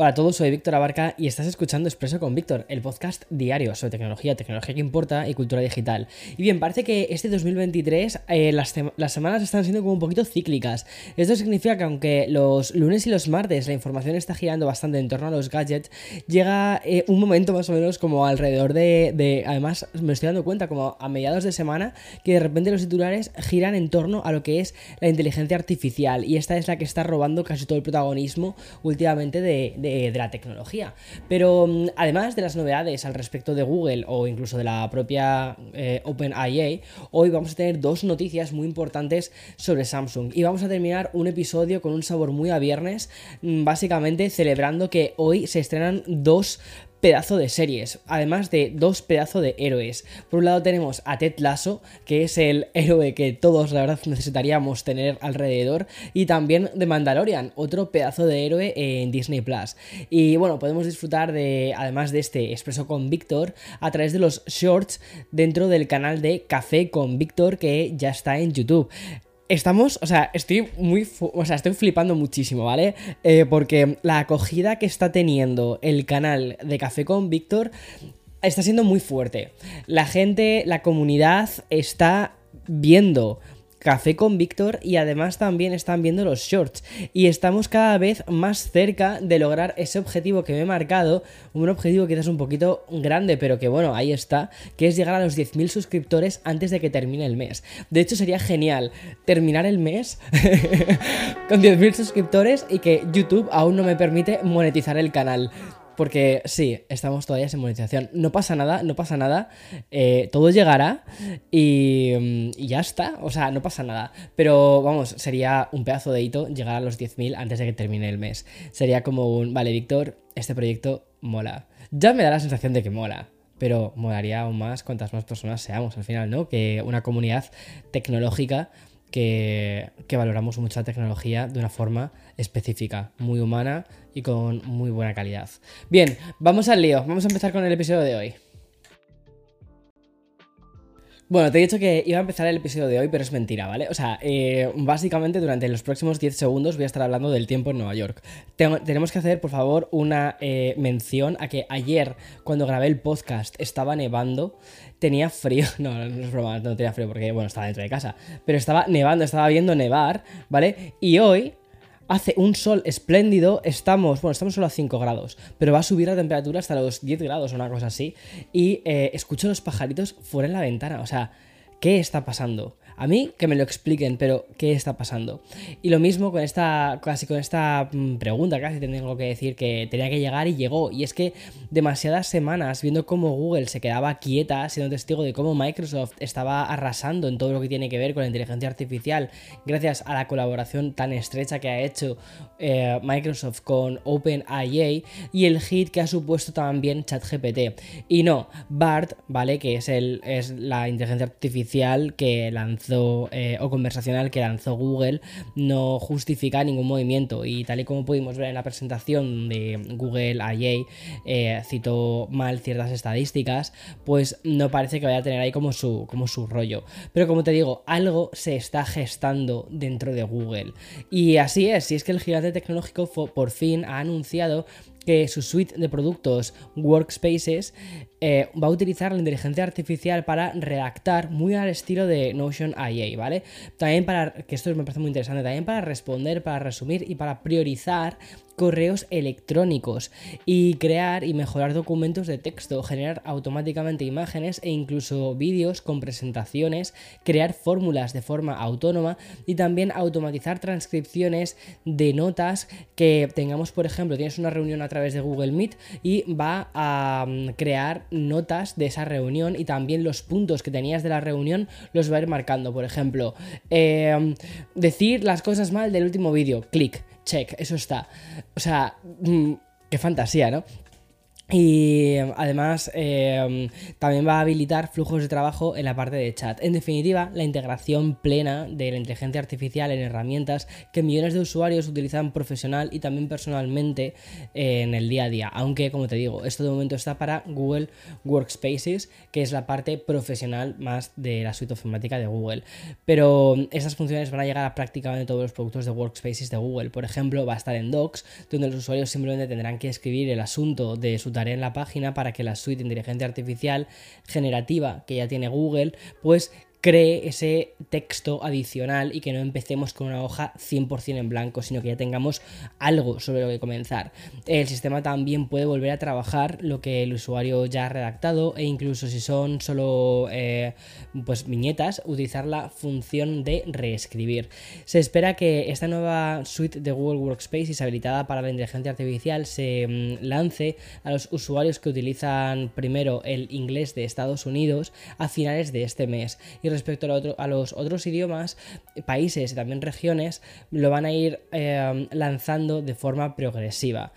Hola a todos, soy Víctor Abarca y estás escuchando Expreso con Víctor, el podcast diario sobre tecnología, tecnología que importa y cultura digital. Y bien, parece que este 2023 eh, las, las, semanas están siendo como un poquito cíclicas. Esto significa que aunque los lunes y los martes la información está girando bastante en torno a los gadgets, llega eh, un momento más o menos como alrededor de, de, Además, me estoy dando cuenta como a mediados de semana que de repente los titulares giran en torno a lo que es la inteligencia artificial y esta es la que está robando casi todo el protagonismo últimamente de de, la tecnología. Pero mm, además de las novedades al respecto de Google o incluso de la propia eh, OpenIA, hoy vamos a tener dos noticias muy importantes sobre Samsung. Y vamos a terminar un episodio con un sabor muy a viernes, mm, básicamente celebrando que hoy se estrenan dos pedazo de series, además de dos pedazos de héroes. Por un lado tenemos a Ted Lasso, que es el héroe que todos la verdad necesitaríamos tener alrededor, y también de Mandalorian, otro pedazo de héroe en Disney Plus. Y bueno, podemos disfrutar de, además de este expreso con Víctor, a través de los shorts dentro del canal de Café con Víctor que ya está en YouTube estamos, o sea, estoy muy, o sea, estoy flipando muchísimo, ¿vale? Eh, porque la acogida que está teniendo el canal de Café con Víctor está siendo muy fuerte. La gente, la comunidad está viendo Café con Víctor y además también están viendo los shorts. Y estamos cada vez más cerca de lograr ese objetivo que me he marcado, un objetivo quizás un poquito grande, pero que bueno, ahí está, que es llegar a los 10.000 suscriptores antes de que termine el mes. De hecho, sería genial terminar el mes con 10.000 suscriptores y que YouTube aún no me permite monetizar el canal. Porque sí, estamos todavía sin monetización. No pasa nada, no pasa nada. Eh, todo llegará y, y, ya está. O sea, no pasa nada. Pero vamos, sería un pedazo de hito llegar a los 10.000 antes de que termine el mes. Sería como un, vale, Víctor, este proyecto mola. Ya me da la sensación de que mola pero molaría aún más cuantas más personas seamos al final, ¿no? Que una comunidad tecnológica que, valoramos mucha tecnología de una forma específica, muy humana y con muy buena calidad. Bien, vamos al lío, vamos a empezar con el episodio de hoy. Bueno, te he dicho que iba a empezar el episodio de hoy, pero es mentira, ¿vale? O sea, eh, básicamente durante los próximos 10 segundos voy a estar hablando del tiempo en Nueva York. tenemos que hacer, por favor, una eh, mención a que ayer, cuando grabé el podcast, estaba nevando, tenía frío. No, no es broma, no tenía frío porque, bueno, estaba dentro de casa. Pero estaba nevando, estaba viendo nevar, ¿vale? Y hoy, hace un sol espléndido, estamos, bueno, estamos solo a 5 grados, pero va a subir la temperatura hasta los 10 grados o una cosa así, y eh, escucho los pajaritos fuera en la ventana, o sea, ¿qué está pasando? A mí que me lo expliquen, pero ¿qué está pasando? Y lo mismo con esta, casi con esta mm, pregunta, casi tengo que decir que tenía que llegar y llegó. Y es que demasiadas semanas viendo cómo Google se quedaba quieta, siendo testigo de cómo Microsoft estaba arrasando en todo lo que tiene que ver con la inteligencia artificial, gracias a la colaboración tan estrecha que ha hecho eh, Microsoft con OpenIA y el hit que ha supuesto también ChatGPT. Y no, BART, ¿vale? Que es, el, es la inteligencia artificial que lanzó eh, o conversacional que lanzó Google no justifica ningún movimiento. Y tal y como pudimos ver en la presentación de Google IA eh, citó mal ciertas estadísticas pues no parece que vaya a tener ahí como su, como su rollo. Pero como te digo algo se está gestando dentro de Google. Y así es, si es que el gigante tecnológico por fin ha anunciado que su suite de productos Workspaces eh, va a utilizar la inteligencia artificial para redactar muy al estilo de Notion IA, ¿vale? También para, que esto me parece muy interesante, también para responder, para resumir y para priorizar correos electrónicos y crear y mejorar documentos de texto, generar automáticamente imágenes e incluso vídeos con presentaciones, crear fórmulas de forma autónoma y también automatizar transcripciones de notas que tengamos, por ejemplo, tienes una reunión a través de Google Meet y va a mm, crear notas de esa reunión y también los puntos que tenías de la reunión los va a ir marcando. Por ejemplo, em, decir las cosas mal del último vídeo, clic, check, eso está. O sea, mm, qué fantasía, ¿no? Y además em, también va a habilitar flujos de trabajo en la parte de chat. En definitiva, la integración plena de la inteligencia artificial en herramientas que millones de usuarios utilizan profesional y también personalmente en el día a día. Aunque, como te digo, esto de momento está para Google Workspaces, que es la parte profesional más de la suite ofimática de Google. Pero esas funciones van a llegar a prácticamente todos los productos de Workspaces de Google. Por ejemplo, va a estar en Docs, donde los usuarios simplemente tendrán que escribir el asunto de su en la página para que la suite de inteligencia artificial generativa que ya tiene Google, pues cree ese texto adicional y que no empecemos con una hoja 100% en blanco, sino que ya tengamos algo sobre lo que comenzar. El sistema también puede volver a trabajar lo que el usuario ya ha redactado e incluso si son solo eh, pues viñetas, utilizar la función de reescribir. Se espera que esta nueva suite de Google Workspaces habilitada para la inteligencia artificial se mm, lance a los usuarios que utilizan primero el inglés de Estados Unidos a finales de este mes respecto a, los otros idiomas, países y también regiones, lo van a ir eh, lanzando de forma progresiva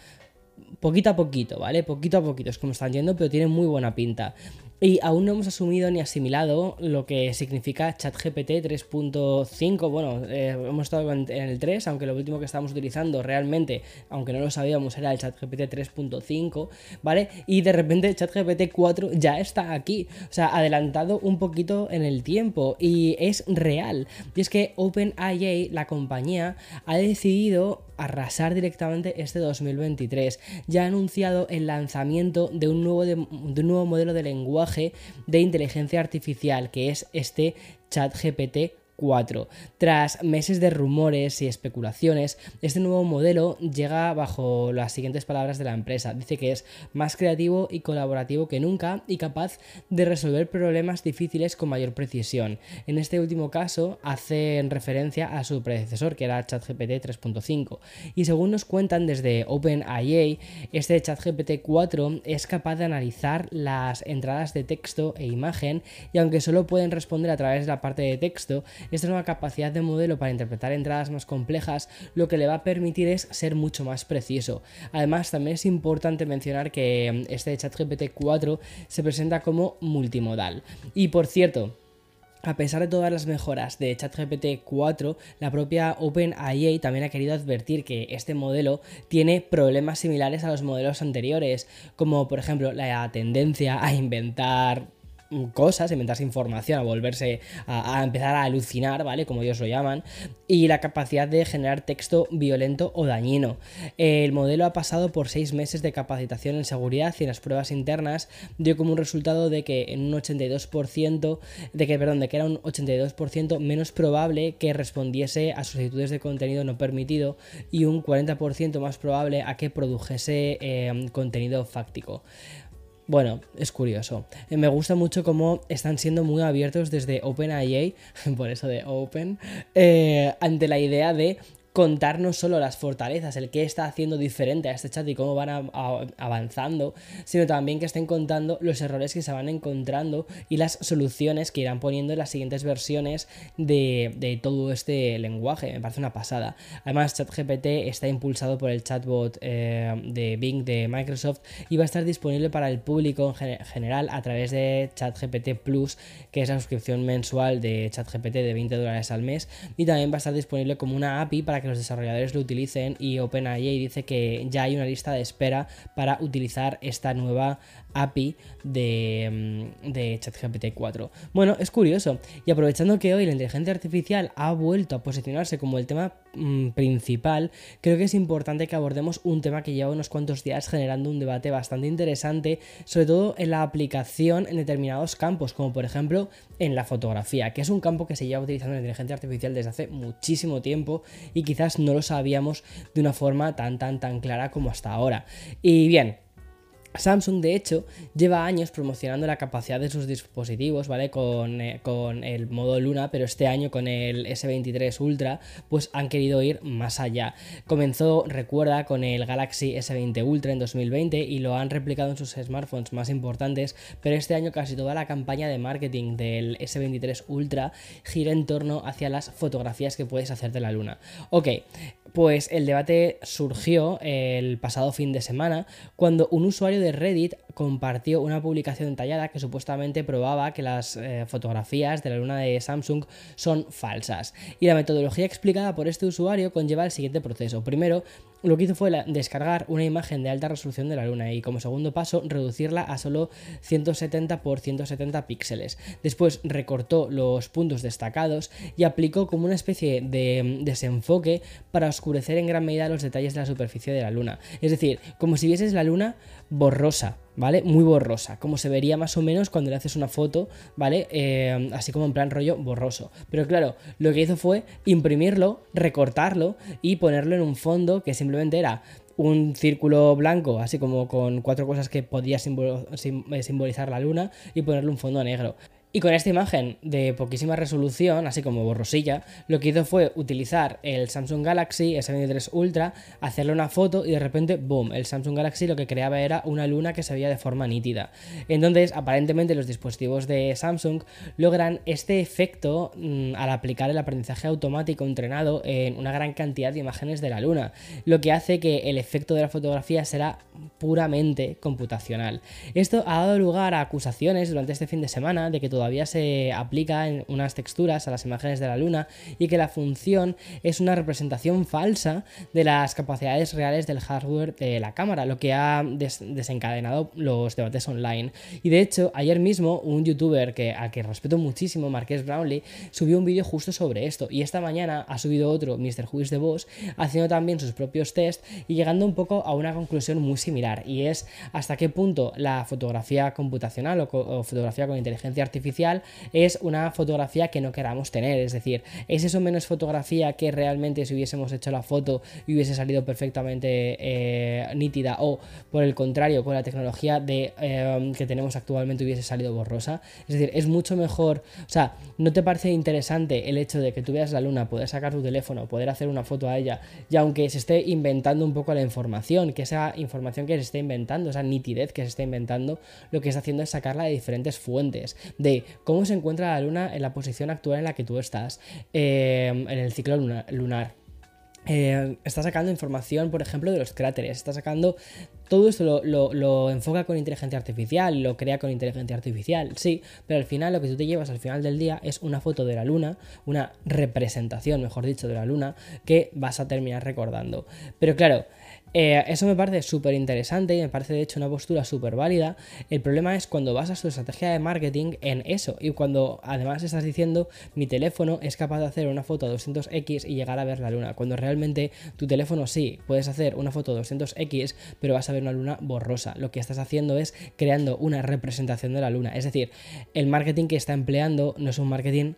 poquito a poquito, ¿vale? Poquito a poquito, es como están yendo, pero tiene muy buena pinta. Y aún no hemos asumido ni asimilado lo que significa ChatGPT 3.5. Bueno, eh, hemos estado en el 3, aunque lo último que estábamos utilizando realmente, aunque no lo sabíamos, era el ChatGPT 3.5, ¿vale? Y de repente ChatGPT 4 ya está aquí. O sea, adelantado un poquito en el tiempo. Y es real. Y es que OpenAI, la compañía, ha decidido arrasar directamente este 2023. Ya ha anunciado el lanzamiento de un nuevo, de, un nuevo modelo de lenguaje de inteligencia artificial, que es este ChatGPT 4. Tras meses de rumores y especulaciones, este nuevo modelo llega bajo las siguientes palabras de la empresa. Dice que es más creativo y colaborativo que nunca y capaz de resolver problemas difíciles con mayor precisión. En este último caso, hacen referencia a su predecesor, que era ChatGPT 3.5. Y según nos cuentan desde OpenAI, este ChatGPT 4 es capaz de analizar las entradas de texto e imagen y aunque solo pueden responder a través de la parte de texto, esta nueva capacidad de modelo para interpretar entradas más complejas lo que le va a permitir es ser mucho más preciso. Además, también es importante mencionar que mm, este ChatGPT 4 se presenta como multimodal. Y por cierto, a pesar de todas las mejoras de ChatGPT 4, la propia OpenAI también ha querido advertir que este modelo tiene problemas similares a los modelos anteriores, como por ejemplo la tendencia a inventar cosas, inventarse información, a volverse a, empezar a alucinar, ¿vale? Como ellos lo llaman, y la capacidad de generar texto violento o dañino. El modelo ha pasado por seis meses de capacitación en seguridad y en las pruebas internas dio como un resultado de que en un 82%, de que, perdón, de que era un 82% menos probable que respondiese a solicitudes de contenido no permitido y un 40% más probable a que produjese eh, contenido fáctico. Bueno, es curioso. Eh, me gusta mucho cómo están siendo muy abiertos desde OpenAI, por eso de Open, eh, ante la idea de contar no solo las fortalezas, el qué está haciendo diferente a este chat y cómo van avanzando, sino también que estén contando los errores que se van encontrando y las soluciones que irán poniendo en las siguientes versiones de, todo este lenguaje. Me parece una pasada. Además, ChatGPT está impulsado por el chatbot eh, de Bing de Microsoft y va a estar disponible para el público en general a través de ChatGPT Plus, que es la suscripción mensual de ChatGPT de 20 dólares al mes, y también va a estar disponible como una API para que los desarrolladores lo utilicen y OpenAI dice que ya hay una lista de espera para utilizar esta nueva API de, mm, de ChatGPT 4. Bueno, es curioso. Y aprovechando que hoy la inteligencia artificial ha vuelto a posicionarse como el tema mm, principal, creo que es importante que abordemos un tema que lleva unos cuantos días generando un debate bastante interesante, sobre todo en la aplicación en determinados campos, como por ejemplo en la fotografía, que es un campo que se lleva utilizando la inteligencia artificial desde hace muchísimo tiempo y quizás no lo sabíamos de una forma tan, tan, tan clara como hasta ahora. Y bien, Samsung, de hecho, lleva años promocionando la capacidad de sus dispositivos, ¿vale? Con, eh, con, el modo Luna, pero este año con el S23 Ultra, pues han querido ir más allá. Comenzó, recuerda, con el Galaxy S20 Ultra en 2020 y lo han replicado en sus smartphones más importantes, pero este año casi toda la campaña de marketing del S23 Ultra gira en torno hacia las fotografías que puedes hacer de la Luna. Ok, pues el debate surgió el pasado fin de semana cuando un usuario de Reddit compartió una publicación detallada que supuestamente probaba que las eh, fotografías de la luna de Samsung son falsas. Y la metodología explicada por este usuario conlleva el siguiente proceso. Primero, lo que hizo fue descargar una imagen de alta resolución de la luna y como segundo paso reducirla a solo 170 x 170 píxeles. Después recortó los puntos destacados y aplicó como una especie de mm, desenfoque para oscurecer en gran medida los detalles de la superficie de la luna. Es decir, como si vieses la luna borrosa, ¿vale? Muy borrosa, como se vería más o menos cuando le haces una foto, ¿vale? Eh, así como en plan rollo borroso. Pero claro, lo que hizo fue imprimirlo, recortarlo y ponerlo en un fondo que simplemente era un círculo blanco, así como con cuatro cosas que podía eh, simbolizar la luna, y ponerle un fondo negro. Y con esta imagen de poquísima resolución, así como borrosilla, lo que hizo fue utilizar el Samsung Galaxy S23 Ultra, hacerle una foto y de repente, boom, el Samsung Galaxy lo que creaba era una luna que se veía de forma nítida. Entonces, aparentemente los dispositivos de Samsung logran este efecto mm, al aplicar el aprendizaje automático entrenado en una gran cantidad de imágenes de la luna, lo que hace que el efecto de la fotografía será puramente computacional. Esto ha dado lugar a acusaciones durante este fin de semana de que todo todavía se aplica en unas texturas a las imágenes de la Luna y que la función es una representación falsa de las capacidades reales del hardware de la cámara, lo que ha desencadenado los debates online. Y de hecho, ayer mismo un youtuber que, a que respeto muchísimo, Marques Brownlee, subió un vídeo justo sobre esto y esta mañana ha subido otro, Mr. Who de Boss, haciendo también sus propios test y llegando un poco a una conclusión muy similar y es hasta qué punto la fotografía computacional o fotografía con inteligencia es una fotografía que no queramos tener. Es decir, ¿es eso menos fotografía que realmente si hubiésemos hecho la foto y hubiese salido perfectamente eh, nítida? O por el contrario, con la tecnología de, eh, que tenemos actualmente hubiese salido borrosa. Es decir, es mucho mejor. O sea, ¿no te parece interesante el hecho de que tú veas la luna, poder sacar tu teléfono, poder hacer una foto a ella? Y aunque se esté inventando un poco la información, que esa información que se esté inventando, esa nitidez que se está inventando, lo que está haciendo es sacarla de diferentes fuentes. De cómo se encuentra la Luna en la posición actual en la que tú estás, eh, en el ciclo lunar. Eh, está sacando información, por ejemplo, de los cráteres, está sacando todo esto lo, enfoca con inteligencia artificial, lo crea con inteligencia artificial, sí, pero al final lo que tú te llevas al final del día es una foto de la luna, una representación, mejor dicho, de la luna, que vas a terminar recordando. Pero claro, eh, eso me parece súper interesante y me parece de hecho una postura súper válida. El problema es cuando basas tu estrategia de marketing en eso y cuando además estás diciendo mi teléfono es capaz de hacer una foto a 200x y llegar a ver la luna, cuando realmente tu teléfono sí, puedes hacer una foto a 200x, pero vas a ver una luna borrosa. Lo que estás haciendo es creando una representación de la luna. Es decir, el marketing que está empleando no es un marketing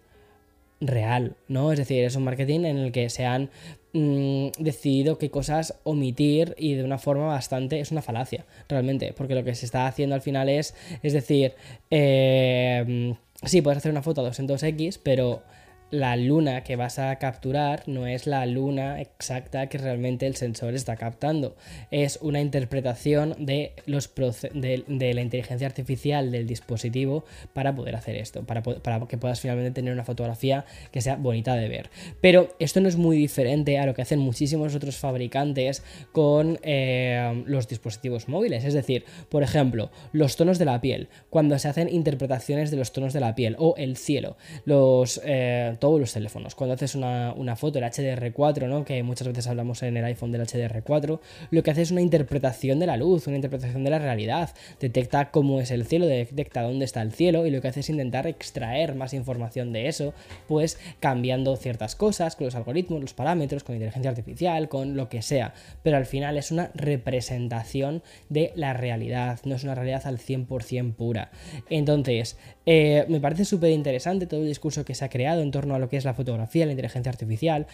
real, ¿no? Es decir, es un marketing en el que se han mm, decidido qué cosas omitir y de una forma bastante... es una falacia, realmente, porque lo que se está haciendo al final es, es decir, eh, sí, puedes hacer una foto a 200x, pero la luna que vas a capturar no es la luna exacta que realmente el sensor está captando. Es una interpretación de, los de, la inteligencia artificial del dispositivo para poder hacer esto, para, para, que puedas finalmente tener una fotografía que sea bonita de ver. Pero esto no es muy diferente a lo que hacen muchísimos otros fabricantes con eh, los dispositivos móviles. Es decir, por ejemplo, los tonos de la piel, cuando se hacen interpretaciones de los tonos de la piel o el cielo, los... Eh, todos los teléfonos. Cuando haces una, foto, el HDR4, ¿no? que muchas veces hablamos en el iPhone del HDR4, lo que hace es una interpretación de la luz, una interpretación de la realidad. Detecta cómo es el cielo, detecta dónde está el cielo y lo que hace es intentar extraer más información de eso, pues cambiando ciertas cosas con los algoritmos, los parámetros, con inteligencia artificial, con lo que sea. Pero al final es una representación de la realidad, no es una realidad al 100% pura. Entonces, eh, me parece súper interesante todo el discurso que se ha creado en torno a lo que es la fotografía, la inteligencia artificial.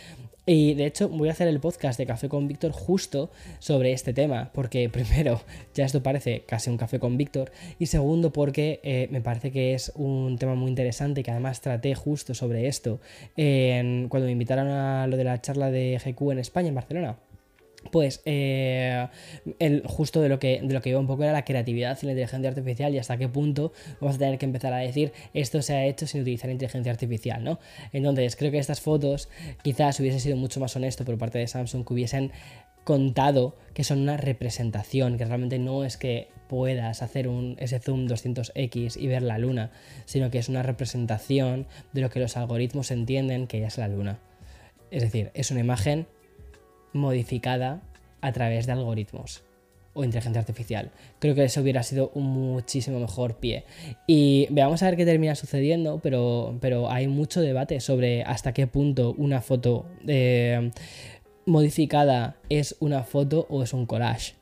Y de hecho voy a hacer el podcast de Café con Víctor justo sobre este tema, porque primero, ya esto parece casi un café con Víctor, y segundo porque eh, me parece que es un tema muy interesante que además traté justo sobre esto cuando me invitaron a lo de la charla de GQ en España, en Barcelona. Pues eh, el, justo de lo, que, de lo que iba un poco era la creatividad y la inteligencia artificial y hasta qué punto vamos a tener que empezar a decir esto se ha hecho sin utilizar inteligencia artificial, ¿no? Entonces creo que estas fotos quizás hubiese sido mucho más honesto por parte de Samsung que hubiesen contado que son una representación, que realmente no es que puedas hacer un, ese zoom 200x y ver la luna, sino que es una representación de lo que los algoritmos entienden que es la luna. Es decir, es una imagen modificada a través de algoritmos o inteligencia artificial. Creo que eso hubiera sido un muchísimo mejor pie. Y veamos a ver qué termina sucediendo, pero, pero hay mucho debate sobre hasta qué punto una foto eh, modificada es una foto o es un collage.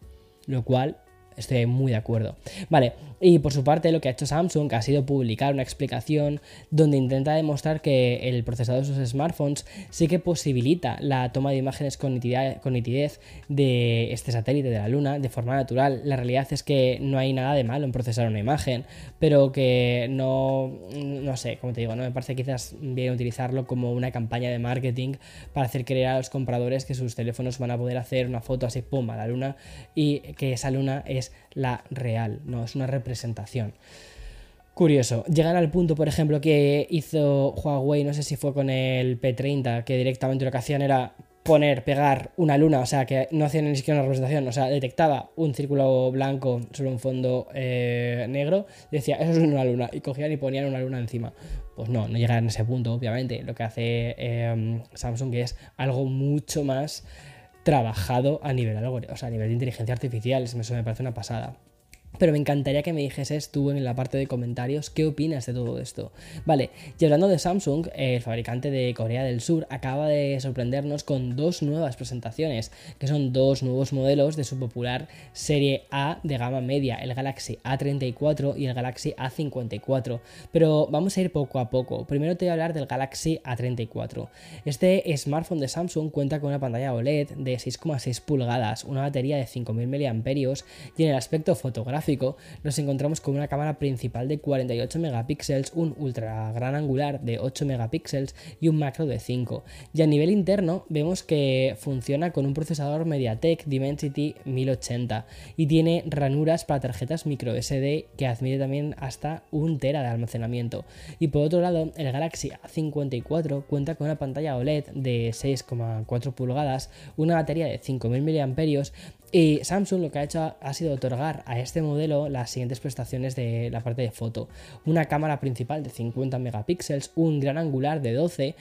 Lo cual estoy muy de acuerdo. Vale, y por su parte lo que ha hecho Samsung ha sido publicar una explicación donde intenta demostrar que el procesador de sus smartphones sí que posibilita la toma de imágenes con nitidez, de este satélite de la Luna de forma natural. La realidad es que no hay nada de malo en procesar una imagen, pero que no, no sé, como te digo, no me parece quizás bien utilizarlo como una campaña de marketing para hacer creer a los compradores que sus teléfonos van a poder hacer una foto así, pum, a la Luna y que esa Luna es la real, no es una representación. Curioso, llegan al punto, por ejemplo, que hizo Huawei, no sé si fue con el P30, que directamente lo que hacían era poner, pegar una luna, o sea, que no hacían ni siquiera una representación, o sea, detectaba un círculo blanco sobre un fondo eh, negro, decía, eso es una luna, y cogían y ponían una luna encima. Pues no, no llegan a ese punto, obviamente. Lo que hace eh, Samsung es algo mucho más trabajado a nivel, o sea, a nivel de inteligencia artificial. Eso me parece una pasada. Pero me encantaría que me dijeses tú en la parte de comentarios qué opinas de todo esto. Vale, y hablando de Samsung, el fabricante de Corea del Sur acaba de sorprendernos con dos nuevas presentaciones, que son dos nuevos modelos de su popular serie A de gama media, el Galaxy A34 y el Galaxy A54. Pero vamos a ir poco a poco. Primero te voy a hablar del Galaxy A34. Este smartphone de Samsung cuenta con una pantalla OLED de 6,6 pulgadas, una batería de 5000 mAh y en el aspecto fotográfico nos encontramos con una cámara principal de 48 megapíxeles, un ultra gran angular de 8 megapíxeles y un macro de 5. Y a nivel interno vemos que funciona con un procesador MediaTek Dimensity 1080 y tiene ranuras para tarjetas micro SD que admite también hasta un tera de almacenamiento. Y por otro lado, el Galaxy A54 cuenta con una pantalla OLED de 6,4 pulgadas, una batería de 5000 mAh y Samsung lo que ha hecho ha sido otorgar a este modelo las siguientes prestaciones de la parte de foto. Una cámara principal de 50 megapíxeles, un gran angular de 12,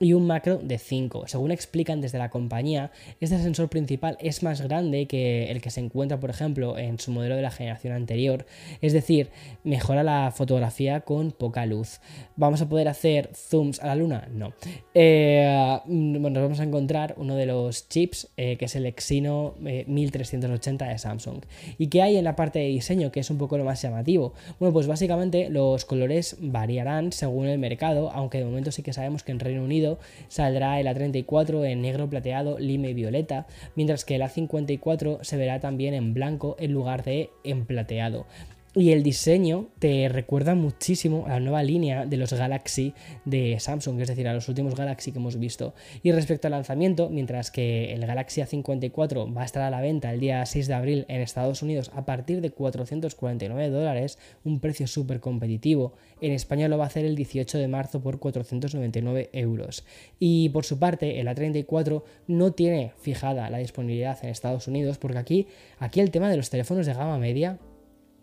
y un macro de 5. Según explican desde la compañía, este sensor principal es más grande que el que se encuentra, por ejemplo, en su modelo de la generación anterior, es decir, mejora la fotografía con poca luz. ¿Vamos a poder hacer zooms a la luna? No. Eh, bueno, nos vamos a encontrar uno de los chips, eh, que es el Exynos 1380 eh, de Samsung. ¿Y qué hay en la parte de diseño, que es un poco lo más llamativo? Bueno, pues básicamente los colores variarán según el mercado, aunque de momento sí que sabemos que en Reino Unido saldrá el A34 en negro plateado, lima y violeta, mientras que el A54 se verá también en blanco en lugar de en plateado. Y el diseño te recuerda muchísimo a la nueva línea de los Galaxy de Samsung, es decir, a los últimos Galaxy que hemos visto. Y respecto al lanzamiento, mientras que el Galaxy A54 va a estar a la venta el día 6 de abril en Estados Unidos a partir de 449 dólares, un precio súper competitivo, en España lo va a hacer el 18 de marzo por 499 euros. Y por su parte, el A34 no tiene fijada la disponibilidad en Estados Unidos, porque aquí, aquí el tema de los teléfonos de gama media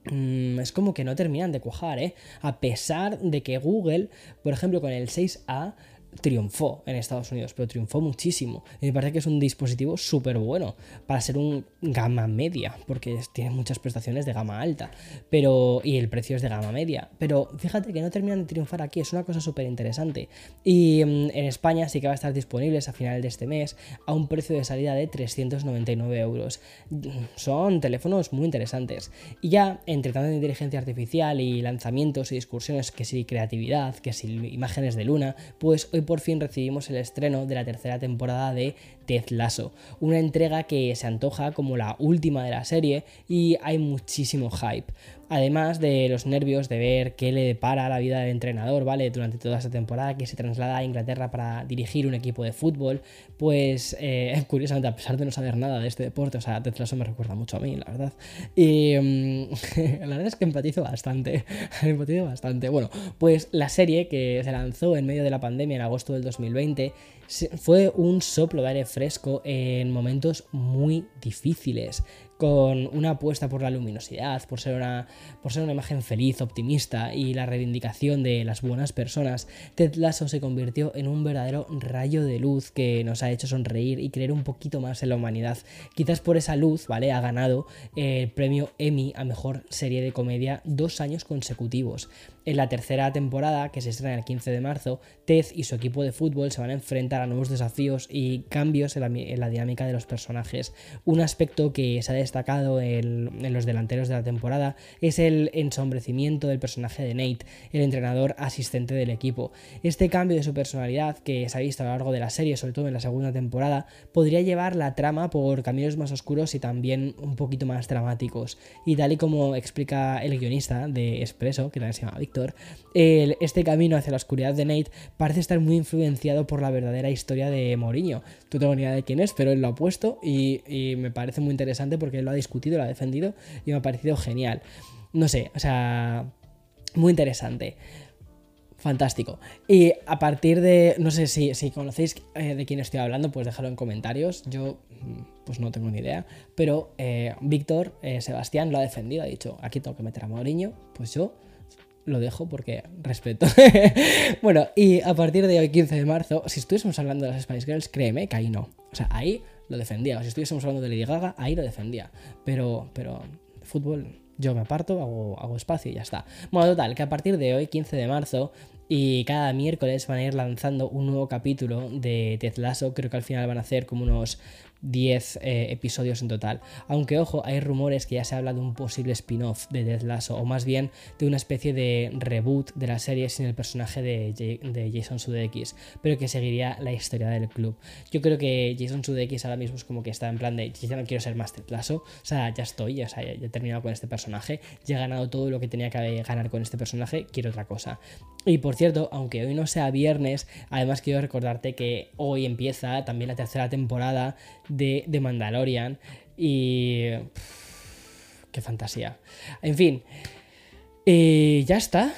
es como que no terminan de cuajar, ¿eh? A pesar de que Google, por ejemplo, con el 6A triunfó en Estados Unidos, pero triunfó muchísimo. Y me parece que es un dispositivo súper bueno para ser un gama media, porque tiene muchas prestaciones de gama alta, pero y el precio es de gama media. Pero fíjate que no terminan de triunfar aquí, es una cosa súper interesante. Y mm, en España sí que va a estar disponibles a final de este mes a un precio de salida de 399 euros. Son teléfonos muy interesantes. Y ya, entre tanto de inteligencia artificial y lanzamientos y discusiones, que si creatividad, que si imágenes de luna, pues hoy hoy por fin recibimos el estreno de la tercera temporada de Ted Lasso, una entrega que se antoja como la última de la serie y hay muchísimo hype. Además de los nervios de ver qué le depara la vida del entrenador, ¿vale? Durante toda esta temporada que se traslada a Inglaterra para dirigir un equipo de fútbol, pues eh, curiosamente, a pesar de no saber nada de este deporte, o sea, Ted Lasso me recuerda mucho a mí, la verdad. Y mm, la verdad es que empatizo bastante, empatizo bastante. Bueno, pues la serie que se lanzó en medio de la pandemia en agosto del 2020 fue un soplo de aire fresco en momentos muy difíciles con una apuesta por la luminosidad, por ser una, por ser una imagen feliz, optimista y la reivindicación de las buenas personas, Ted Lasso se convirtió en un verdadero rayo de luz que nos ha hecho sonreír y creer un poquito más en la humanidad. Quizás por esa luz, ¿vale? Ha ganado el premio Emmy a Mejor Serie de Comedia dos años consecutivos. En la tercera temporada, que se estrena el 15 de marzo, Ted y su equipo de fútbol se van a enfrentar a nuevos desafíos y cambios en la, dinámica de los personajes. Un aspecto que se ha destacado en, los delanteros de la temporada es el ensombrecimiento del personaje de Nate, el entrenador asistente del equipo. Este cambio de su personalidad, que se ha visto a lo largo de la serie, sobre todo en la segunda temporada, podría llevar la trama por caminos más oscuros y también un poquito más dramáticos. Y tal y como explica el guionista de Expreso, que también se llama este camino hacia la oscuridad de Nate parece estar muy influenciado por la verdadera historia de Mourinho. No tengo ni idea de quién es, pero él lo ha puesto y, me parece muy interesante porque él lo ha discutido, lo ha defendido y me ha parecido genial. No sé, o sea, muy interesante. Fantástico. Y a partir de, no sé si, conocéis eh, de quién estoy hablando, pues déjalo en comentarios. Yo mm, pues no tengo ni idea. Pero eh, Víctor, eh, Sebastián lo ha defendido, ha dicho, aquí tengo que meter a Mourinho. Pues yo lo dejo porque respeto. bueno, y a partir de hoy, 15 de marzo, si estuviésemos hablando de las Spice Girls, créeme que ahí no. O sea, ahí lo defendía. O si estuviésemos hablando de Lady Gaga, ahí lo defendía. Pero, pero, fútbol, yo me aparto, hago, hago espacio y ya está. Bueno, total, que a partir de hoy, 15 de marzo, y cada miércoles van a ir lanzando un nuevo capítulo de Ted Lasso. Creo que al final van a hacer como unos 10 eh, episodios en total. Aunque ojo, hay rumores que ya se habla de un posible spin-off de Death Lasso, o más bien de una especie de reboot de la serie sin el personaje de, Jason Sudeikis, pero que seguiría la historia del club. Yo creo que Jason Sudeikis ahora mismo es como que está en plan de ya no quiero ser más Ted Lasso, o sea, ya estoy, ya, ya he terminado con este personaje, ya he ganado todo lo que tenía que ganar con este personaje, quiero otra cosa. Y por cierto, aunque hoy no sea viernes, además quiero recordarte que hoy empieza también la tercera temporada de, Mandalorian y... ¡Qué fantasía! En fin, eh, ya está.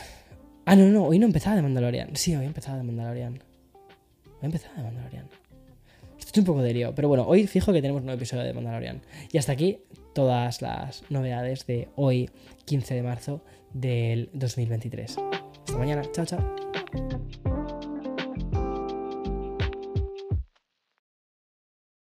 Ah, no, no, hoy no empezaba de Mandalorian. Sí, hoy empezaba de Mandalorian. Hoy empezaba de Mandalorian. Estoy un poco de lío, pero bueno, hoy fijo que tenemos un nuevo episodio de Mandalorian. Y hasta aquí todas las novedades de hoy, 15 de marzo del 2023. Hasta mañana. Chao, chao.